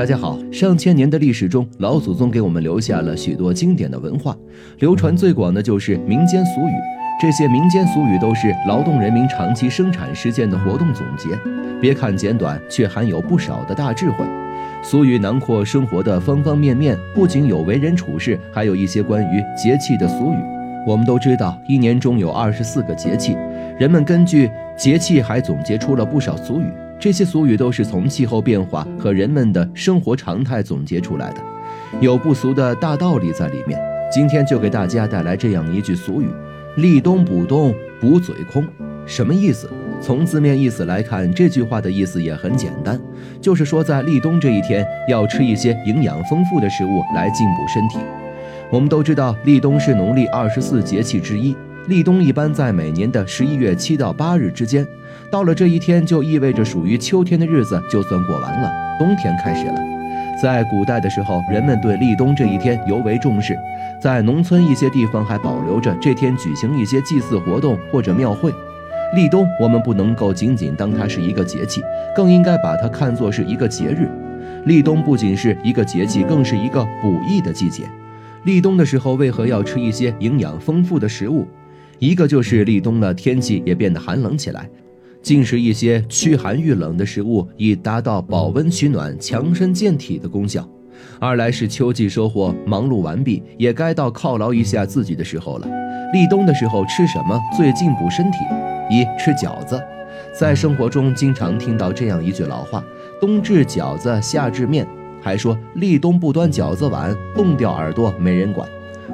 大家好，上千年的历史中，老祖宗给我们留下了许多经典的文化，流传最广的就是民间俗语。这些民间俗语都是劳动人民长期生产实践的活动总结，别看简短，却含有不少的大智慧。俗语囊括生活的方方面面，不仅有为人处事，还有一些关于节气的俗语。我们都知道，一年中有二十四个节气，人们根据节气还总结出了不少俗语。这些俗语都是从气候变化和人们的生活常态总结出来的，有不俗的大道理在里面。今天就给大家带来这样一句俗语：“立冬补冬补嘴空”，什么意思？从字面意思来看，这句话的意思也很简单，就是说在立冬这一天要吃一些营养丰富的食物来进补身体。我们都知道，立冬是农历二十四节气之一。立冬一般在每年的十一月七到八日之间，到了这一天，就意味着属于秋天的日子就算过完了，冬天开始了。在古代的时候，人们对立冬这一天尤为重视，在农村一些地方还保留着这天举行一些祭祀活动或者庙会。立冬，我们不能够仅仅当它是一个节气，更应该把它看作是一个节日。立冬不仅是一个节气，更是一个补益的季节。立冬的时候，为何要吃一些营养丰富的食物？一个就是立冬了，天气也变得寒冷起来，进食一些驱寒御冷的食物，以达到保温取暖、强身健体的功效。二来是秋季收获忙碌完毕，也该到犒劳一下自己的时候了。立冬的时候吃什么最进补身体？一吃饺子，在生活中经常听到这样一句老话：冬至饺子，夏至面。还说立冬不端饺子碗，冻掉耳朵没人管。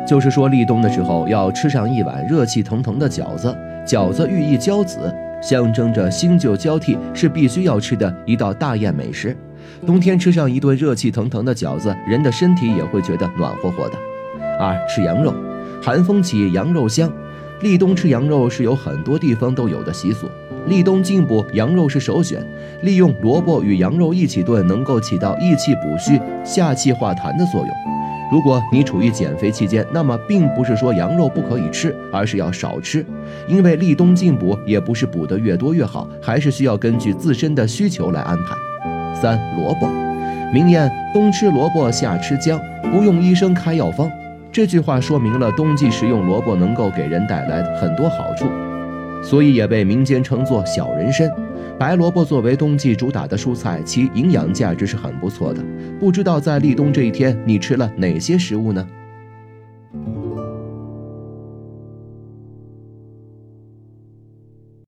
就是说，立冬的时候要吃上一碗热气腾腾的饺子，饺子寓意交子，象征着新旧交替，是必须要吃的一道大宴美食。冬天吃上一顿热气腾腾的饺子，人的身体也会觉得暖和和的。二吃羊肉，寒风起，羊肉香。立冬吃羊肉是有很多地方都有的习俗，立冬进补羊肉是首选。利用萝卜与羊肉一起炖，能够起到益气补虚、下气化痰的作用。如果你处于减肥期间，那么并不是说羊肉不可以吃，而是要少吃，因为立冬进补也不是补得越多越好，还是需要根据自身的需求来安排。三萝卜，明谚冬吃萝卜夏吃姜，不用医生开药方。这句话说明了冬季食用萝卜能够给人带来很多好处，所以也被民间称作小人参。白萝卜作为冬季主打的蔬菜，其营养价值是很不错的。不知道在立冬这一天，你吃了哪些食物呢？